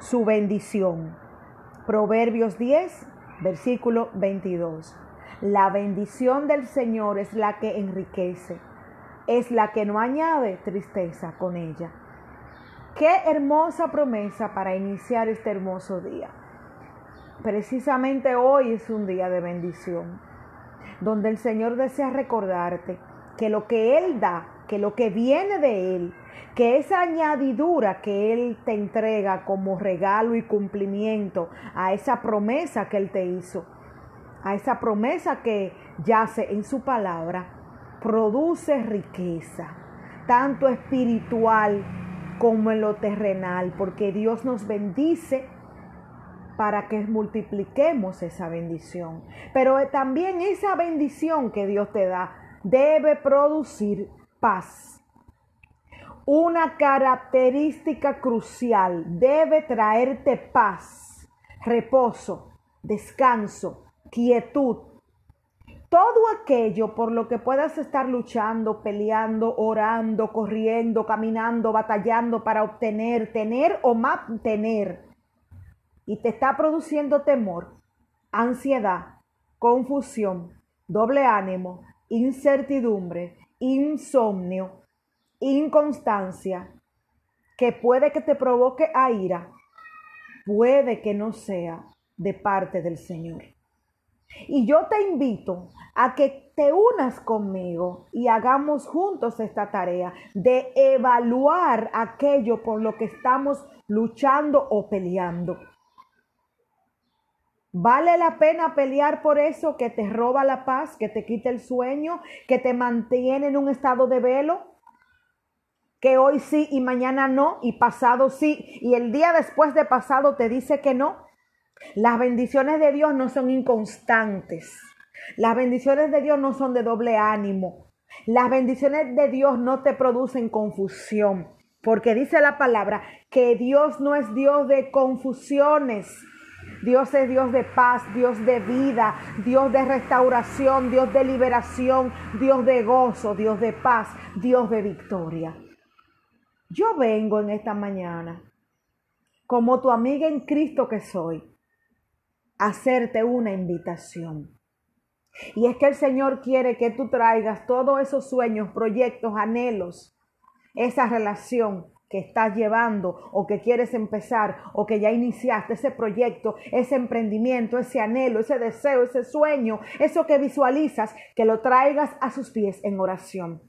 su bendición. Proverbios 10, versículo 22. La bendición del Señor es la que enriquece, es la que no añade tristeza con ella. Qué hermosa promesa para iniciar este hermoso día. Precisamente hoy es un día de bendición, donde el Señor desea recordarte que lo que Él da, que lo que viene de Él, que esa añadidura que Él te entrega como regalo y cumplimiento a esa promesa que Él te hizo, a esa promesa que yace en su palabra, produce riqueza, tanto espiritual como en lo terrenal, porque Dios nos bendice para que multipliquemos esa bendición. Pero también esa bendición que Dios te da debe producir paz. Una característica crucial debe traerte paz, reposo, descanso, quietud. Todo aquello por lo que puedas estar luchando, peleando, orando, corriendo, caminando, batallando para obtener, tener o mantener y te está produciendo temor, ansiedad, confusión, doble ánimo, incertidumbre, insomnio, inconstancia, que puede que te provoque a ira, puede que no sea de parte del Señor. Y yo te invito a que te unas conmigo y hagamos juntos esta tarea de evaluar aquello por lo que estamos luchando o peleando. ¿Vale la pena pelear por eso que te roba la paz, que te quita el sueño, que te mantiene en un estado de velo? Que hoy sí y mañana no, y pasado sí, y el día después de pasado te dice que no. Las bendiciones de Dios no son inconstantes. Las bendiciones de Dios no son de doble ánimo. Las bendiciones de Dios no te producen confusión, porque dice la palabra que Dios no es Dios de confusiones Dios es Dios de paz, Dios de vida, Dios de restauración, Dios de liberación, Dios de gozo, Dios de paz, Dios de victoria. Yo vengo en esta mañana, como tu amiga en Cristo que soy, a hacerte una invitación. Y es que el Señor quiere que tú traigas todos esos sueños, proyectos, anhelos, esa relación que estás llevando o que quieres empezar o que ya iniciaste ese proyecto, ese emprendimiento, ese anhelo, ese deseo, ese sueño, eso que visualizas, que lo traigas a sus pies en oración.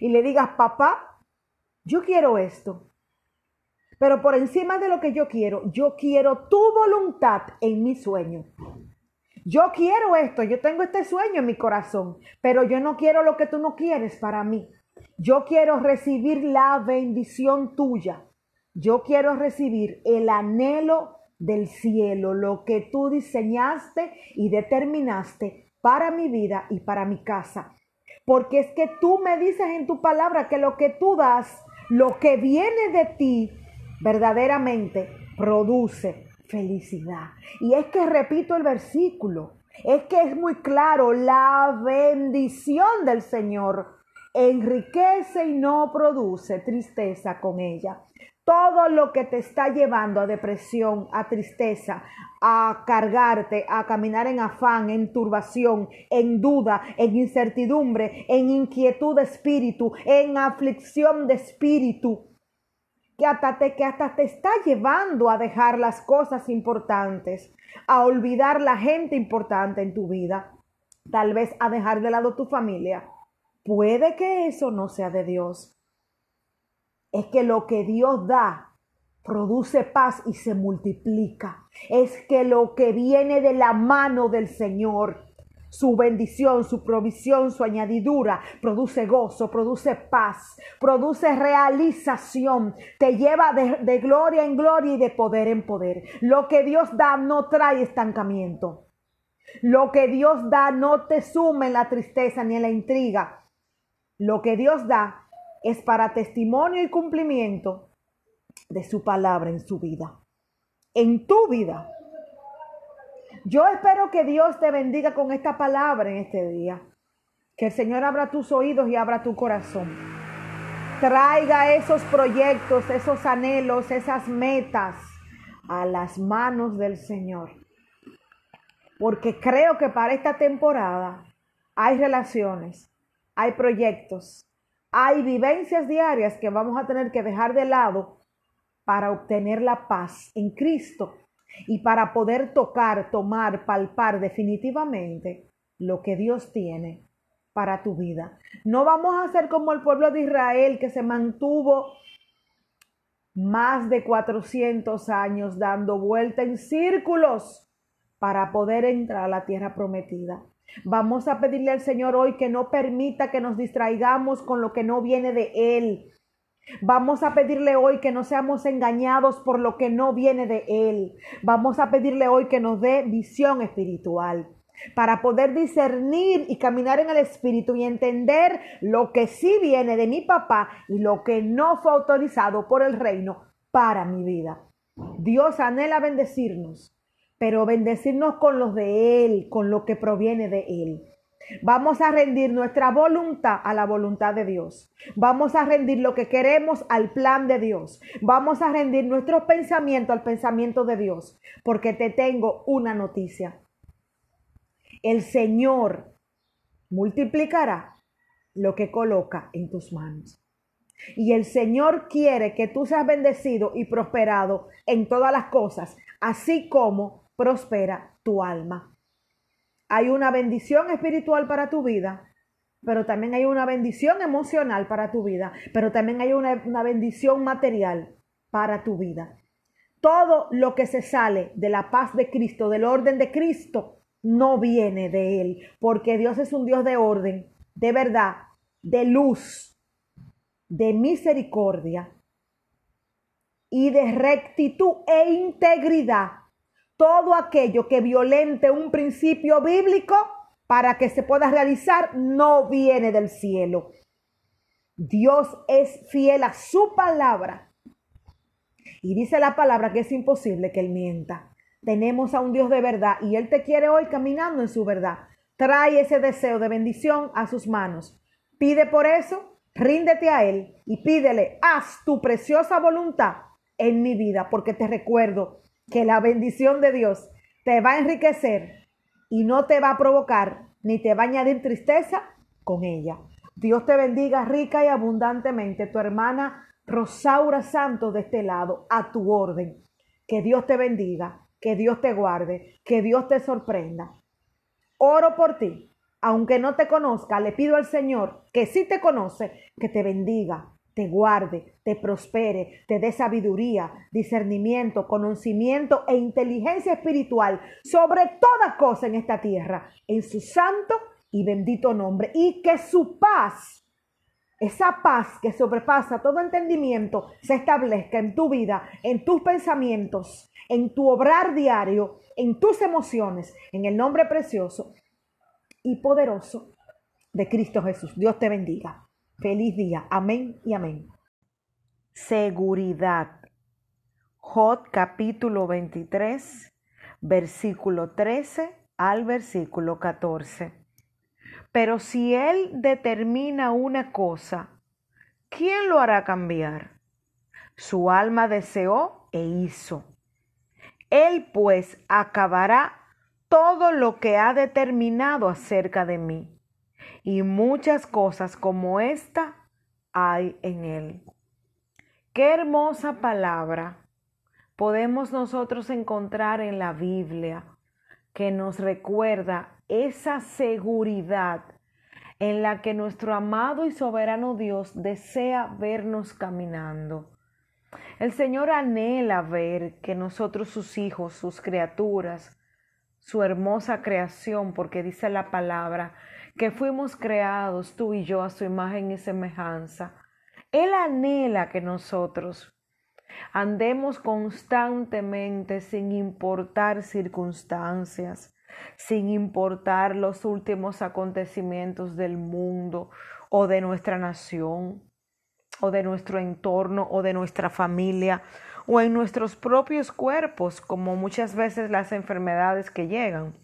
Y le digas, papá, yo quiero esto. Pero por encima de lo que yo quiero, yo quiero tu voluntad en mi sueño. Yo quiero esto, yo tengo este sueño en mi corazón, pero yo no quiero lo que tú no quieres para mí. Yo quiero recibir la bendición tuya. Yo quiero recibir el anhelo del cielo, lo que tú diseñaste y determinaste para mi vida y para mi casa. Porque es que tú me dices en tu palabra que lo que tú das, lo que viene de ti, verdaderamente produce felicidad. Y es que repito el versículo, es que es muy claro, la bendición del Señor enriquece y no produce tristeza con ella. Todo lo que te está llevando a depresión, a tristeza, a cargarte, a caminar en afán, en turbación, en duda, en incertidumbre, en inquietud de espíritu, en aflicción de espíritu, que hasta te, que hasta te está llevando a dejar las cosas importantes, a olvidar la gente importante en tu vida, tal vez a dejar de lado tu familia Puede que eso no sea de Dios. Es que lo que Dios da produce paz y se multiplica. Es que lo que viene de la mano del Señor, su bendición, su provisión, su añadidura, produce gozo, produce paz, produce realización, te lleva de, gloria en gloria y de poder en poder. Lo que Dios da no trae estancamiento. Lo que Dios da no te suma en la tristeza ni en la intriga. Lo que Dios da es para testimonio y cumplimiento de su palabra en su vida, en tu vida. Yo espero que Dios te bendiga con esta palabra en este día. Que el Señor abra tus oídos y abra tu corazón. Traiga esos proyectos, esos anhelos, esas metas a las manos del Señor. Porque creo que para esta temporada hay relaciones, hay proyectos, hay vivencias diarias que vamos a tener que dejar de lado para obtener la paz en Cristo y para poder tocar, tomar, palpar definitivamente lo que Dios tiene para tu vida. No vamos a ser como el pueblo de Israel que se mantuvo más de 400 años dando vuelta en círculos para poder entrar a la tierra prometida. Vamos a pedirle al Señor hoy que no permita que nos distraigamos con lo que no viene de Él. Vamos a pedirle hoy que no seamos engañados por lo que no viene de Él. Vamos a pedirle hoy que nos dé visión espiritual para poder discernir y caminar en el Espíritu y entender lo que sí viene de mi papá y lo que no fue autorizado por el reino para mi vida. Dios anhela bendecirnos, pero bendecirnos con los de Él, con lo que proviene de Él. Vamos a rendir nuestra voluntad a la voluntad de Dios. Vamos a rendir lo que queremos al plan de Dios. Vamos a rendir nuestros pensamientos al pensamiento de Dios. Porque te tengo una noticia el Señor multiplicará lo que coloca en tus manos. Y el Señor quiere que tú seas bendecido y prosperado en todas las cosas, así como prospera tu alma. Hay una bendición espiritual para tu vida, pero también hay una bendición emocional para tu vida, pero también hay una, una bendición material para tu vida. Todo lo que se sale de la paz de Cristo, del orden de Cristo, no viene de Él, porque Dios es un Dios de orden, de verdad, de luz, de misericordia y de rectitud e integridad. Todo aquello que violente un principio bíblico para que se pueda realizar no viene del cielo. Dios es fiel a su palabra. Y dice la palabra que es imposible que Él mienta. Tenemos a un Dios de verdad y Él te quiere hoy caminando en su verdad. Trae ese deseo de bendición a sus manos. Pide por eso, ríndete a Él y pídele, haz tu preciosa voluntad en mi vida, porque te recuerdo que la bendición de Dios te va a enriquecer y no te va a provocar ni te va a añadir tristeza con ella. Dios te bendiga rica y abundantemente, tu hermana Rosaura Santos de este lado, a tu orden. Que Dios te bendiga que Dios te guarde, que Dios te sorprenda. Oro por ti. Aunque no te conozca, le pido al Señor que sí te conoce, que te bendiga, te guarde, te prospere, te dé sabiduría, discernimiento, conocimiento e inteligencia espiritual sobre toda cosa en esta tierra, en su santo y bendito nombre, y que su paz esa paz que sobrepasa todo entendimiento se establezca en tu vida, en tus pensamientos, en tu obrar diario, en tus emociones, en el nombre precioso y poderoso de Cristo Jesús. Dios te bendiga. Feliz día. Amén y amén. Seguridad. Jod capítulo 23, versículo 13 al versículo 14. Pero si Él determina una cosa, ¿quién lo hará cambiar? Su alma deseó e hizo. Él pues acabará todo lo que ha determinado acerca de mí. Y muchas cosas como esta hay en Él. Qué hermosa palabra podemos nosotros encontrar en la Biblia que nos recuerda esa seguridad en la que nuestro amado y soberano Dios desea vernos caminando. El Señor anhela ver que nosotros, sus hijos, sus criaturas, su hermosa creación, porque dice la palabra, que fuimos creados tú y yo a su imagen y semejanza. Él anhela que nosotros andemos constantemente sin importar circunstancias, sin importar los últimos acontecimientos del mundo o de nuestra nación o de nuestro entorno o de nuestra familia o en nuestros propios cuerpos, como muchas veces las enfermedades que llegan.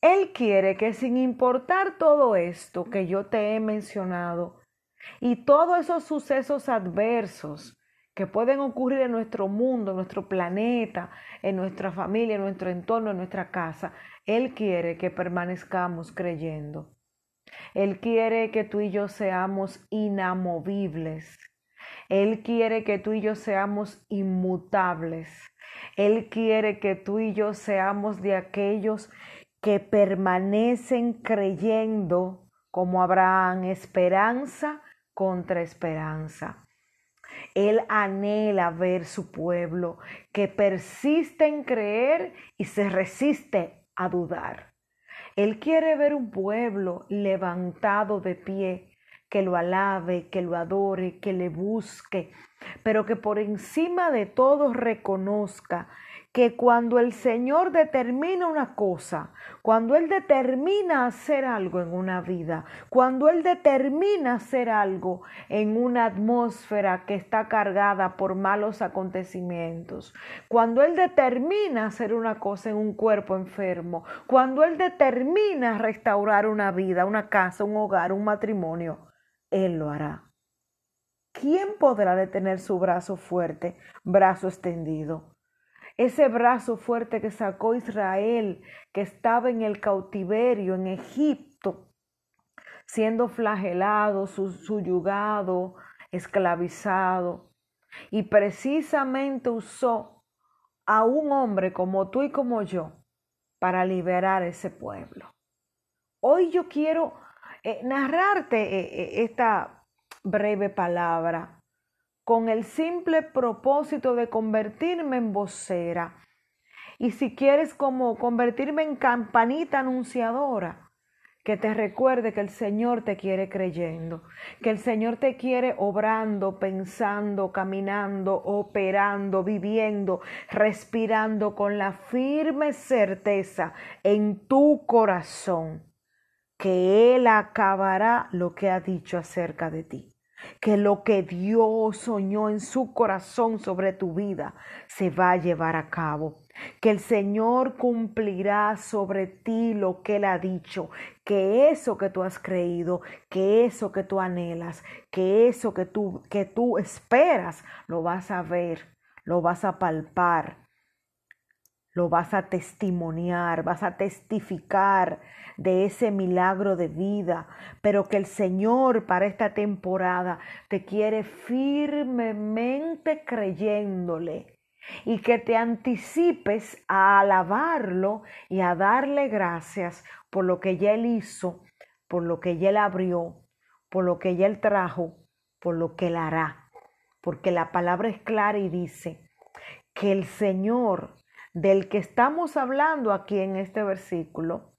Él quiere que sin importar todo esto que yo te he mencionado y todos esos sucesos adversos que pueden ocurrir en nuestro mundo, en nuestro planeta, en nuestra familia, en nuestro entorno, en nuestra casa. Él quiere que permanezcamos creyendo. Él quiere que tú y yo seamos inamovibles. Él quiere que tú y yo seamos inmutables. Él quiere que tú y yo seamos de aquellos que permanecen creyendo como Abraham, esperanza contra esperanza. Él anhela ver su pueblo que persiste en creer y se resiste a dudar. Él quiere ver un pueblo levantado de pie, que lo alabe, que lo adore, que le busque, pero que por encima de todo reconozca que cuando el Señor determina una cosa, cuando Él determina hacer algo en una vida, cuando Él determina hacer algo en una atmósfera que está cargada por malos acontecimientos, cuando Él determina hacer una cosa en un cuerpo enfermo, cuando Él determina restaurar una vida, una casa, un hogar, un matrimonio, Él lo hará. ¿Quién podrá detener su brazo fuerte, brazo extendido? Ese brazo fuerte que sacó Israel, que estaba en el cautiverio en Egipto, siendo flagelado, suyugado, esclavizado, y precisamente usó a un hombre como tú y como yo para liberar ese pueblo. Hoy yo quiero eh, narrarte eh, eh, esta breve palabra con el simple propósito de convertirme en vocera. Y si quieres como convertirme en campanita anunciadora, que te recuerde que el Señor te quiere creyendo, que el Señor te quiere obrando, pensando, caminando, operando, viviendo, respirando con la firme certeza en tu corazón que Él acabará lo que ha dicho acerca de ti que lo que Dios soñó en su corazón sobre tu vida se va a llevar a cabo, que el Señor cumplirá sobre ti lo que Él ha dicho, que eso que tú has creído, que eso que tú anhelas, que eso que tú, que tú esperas, lo vas a ver, lo vas a palpar, lo vas a testimoniar, vas a testificar de ese milagro de vida, pero que el Señor para esta temporada te quiere firmemente creyéndole y que te anticipes a alabarlo y a darle gracias por lo que ya Él hizo, por lo que ya Él abrió, por lo que ya Él trajo, por lo que Él hará. Porque la palabra es clara y dice que el Señor del que estamos hablando aquí en este versículo,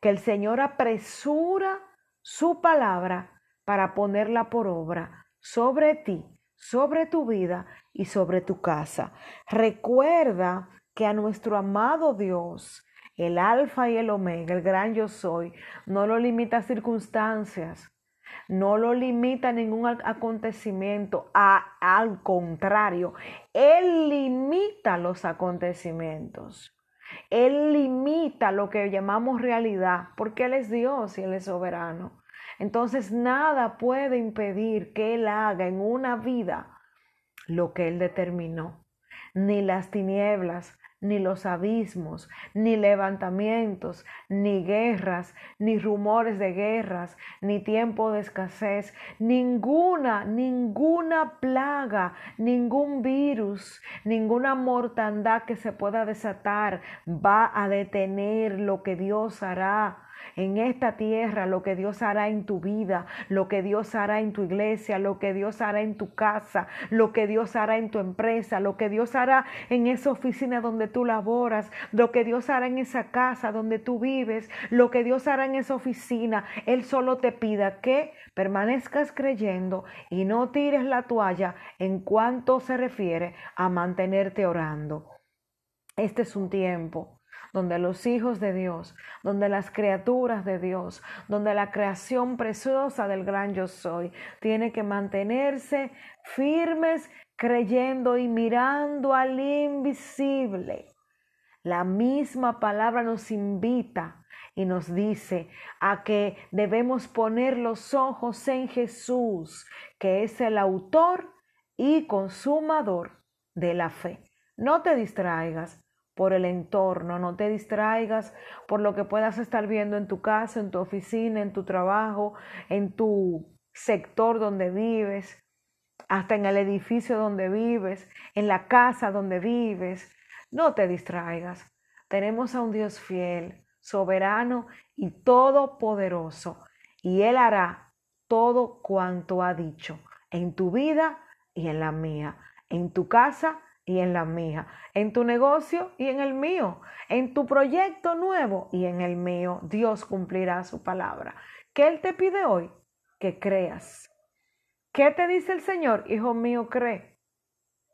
que el Señor apresura su palabra para ponerla por obra sobre ti, sobre tu vida y sobre tu casa. Recuerda que a nuestro amado Dios, el alfa y el omega, el gran yo soy, no lo limita a circunstancias, no lo limita a ningún acontecimiento, al contrario, Él limita los acontecimientos. Él limita lo que llamamos realidad, porque Él es Dios y Él es soberano. Entonces nada puede impedir que Él haga en una vida lo que Él determinó. Ni las tinieblas, ni los abismos, ni levantamientos, ni guerras, ni rumores de guerras, ni tiempo de escasez, ninguna, ninguna plaga, ningún virus, ninguna mortandad que se pueda desatar va a detener lo que Dios hará en esta tierra, lo que Dios hará en tu vida, lo que Dios hará en tu iglesia, lo que Dios hará en tu casa, lo que Dios hará en tu empresa, lo que Dios hará en esa oficina donde tú laboras, lo que Dios hará en esa casa donde tú vives, lo que Dios hará en esa oficina. Él solo te pida que permanezcas creyendo y no tires la toalla en cuanto se refiere a mantenerte orando. Este es un tiempo donde los hijos de Dios, donde las criaturas de Dios, donde la creación preciosa del gran yo soy, tiene que mantenerse firmes, creyendo y mirando al invisible. La misma palabra nos invita y nos dice a que debemos poner los ojos en Jesús, que es el autor y consumador de la fe. No te distraigas por el entorno, no te distraigas por lo que puedas estar viendo en tu casa, en tu oficina, en tu trabajo, en tu sector donde vives, hasta en el edificio donde vives, en la casa donde vives. No te distraigas. Tenemos a un Dios fiel, soberano y todopoderoso, y Él hará todo cuanto ha dicho en tu vida y en la mía, en tu casa y en la mía, en tu negocio y en el mío, en tu proyecto nuevo y en el mío. Dios cumplirá su palabra. ¿Qué Él te pide hoy? Que creas. ¿Qué te dice el Señor? Hijo mío, cree.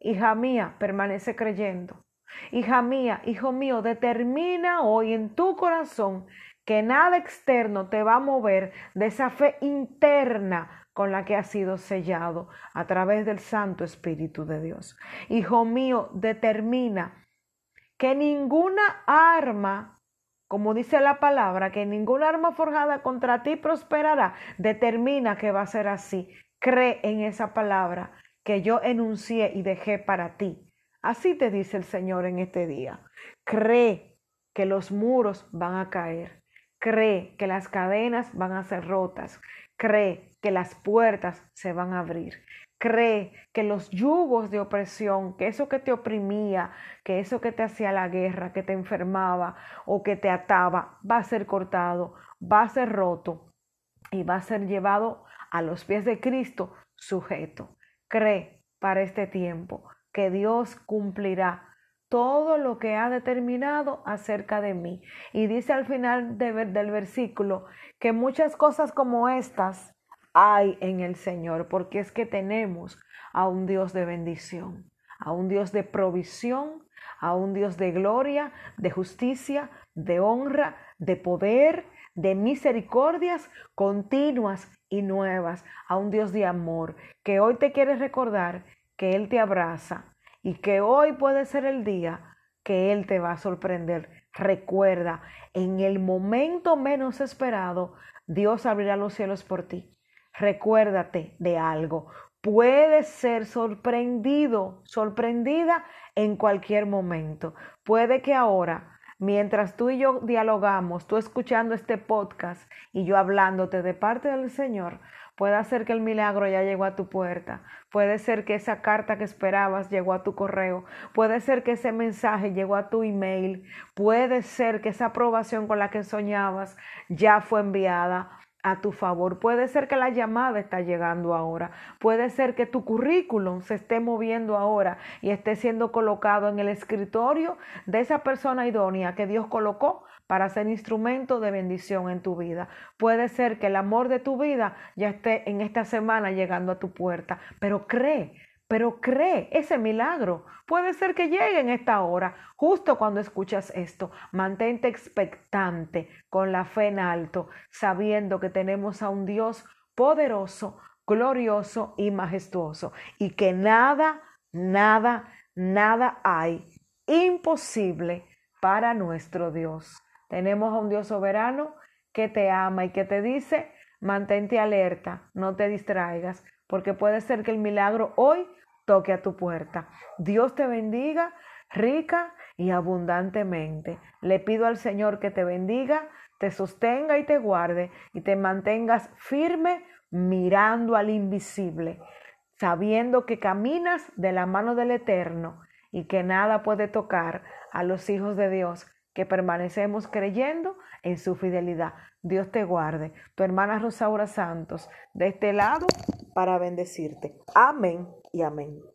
Hija mía, permanece creyendo. Hija mía, hijo mío, determina hoy en tu corazón que nada externo te va a mover de esa fe interna con la que ha sido sellado a través del Santo Espíritu de Dios. Hijo mío, determina que ninguna arma, como dice la palabra, que ninguna arma forjada contra ti prosperará, determina que va a ser así. Cree en esa palabra que yo enuncié y dejé para ti. Así te dice el Señor en este día. Cree que los muros van a caer. Cree que las cadenas van a ser rotas. Cree que las puertas se van a abrir. Cree que los yugos de opresión, que eso que te oprimía, que eso que te hacía la guerra, que te enfermaba o que te ataba, va a ser cortado, va a ser roto y va a ser llevado a los pies de Cristo sujeto. Cree para este tiempo que Dios cumplirá todo lo que ha determinado acerca de mí. Y dice al final del versículo que muchas cosas como estas hay en el Señor, porque es que tenemos a un Dios de bendición, a un Dios de provisión, a un Dios de gloria, de justicia, de honra, de poder, de misericordias continuas y nuevas, a un Dios de amor, que hoy te quiere recordar que Él te abraza y que hoy puede ser el día que Él te va a sorprender. Recuerda, en el momento menos esperado, Dios abrirá los cielos por ti. Recuérdate de algo. Puedes ser sorprendido, sorprendida en cualquier momento. Puede que ahora, mientras tú y yo dialogamos, tú escuchando este podcast y yo hablándote de parte del Señor, Puede ser que el milagro ya llegó a tu puerta. Puede ser que esa carta que esperabas llegó a tu correo. Puede ser que ese mensaje llegó a tu email. Puede ser que esa aprobación con la que soñabas ya fue enviada a tu favor. Puede ser que la llamada está llegando ahora. Puede ser que tu currículum se esté moviendo ahora y esté siendo colocado en el escritorio de esa persona idónea que Dios colocó para ser instrumento de bendición en tu vida. Puede ser que el amor de tu vida ya esté en esta semana llegando a tu puerta, pero cree, pero cree ese milagro. Puede ser que llegue en esta hora, justo cuando escuchas esto. Mantente expectante, con la fe en alto, sabiendo que tenemos a un Dios poderoso, glorioso y majestuoso, y que nada, nada, nada hay imposible para nuestro Dios. Tenemos a un Dios soberano que te ama y que te dice, mantente alerta, no te distraigas, porque puede ser que el milagro hoy toque a tu puerta. Dios te bendiga rica y abundantemente. Le pido al Señor que te bendiga, te sostenga y te guarde y te mantengas firme mirando al invisible, sabiendo que caminas de la mano del Eterno y que nada puede tocar a los hijos de Dios que permanecemos creyendo en su fidelidad. Dios te guarde. Tu hermana Rosaura Santos, de este lado, para bendecirte. Amén y amén.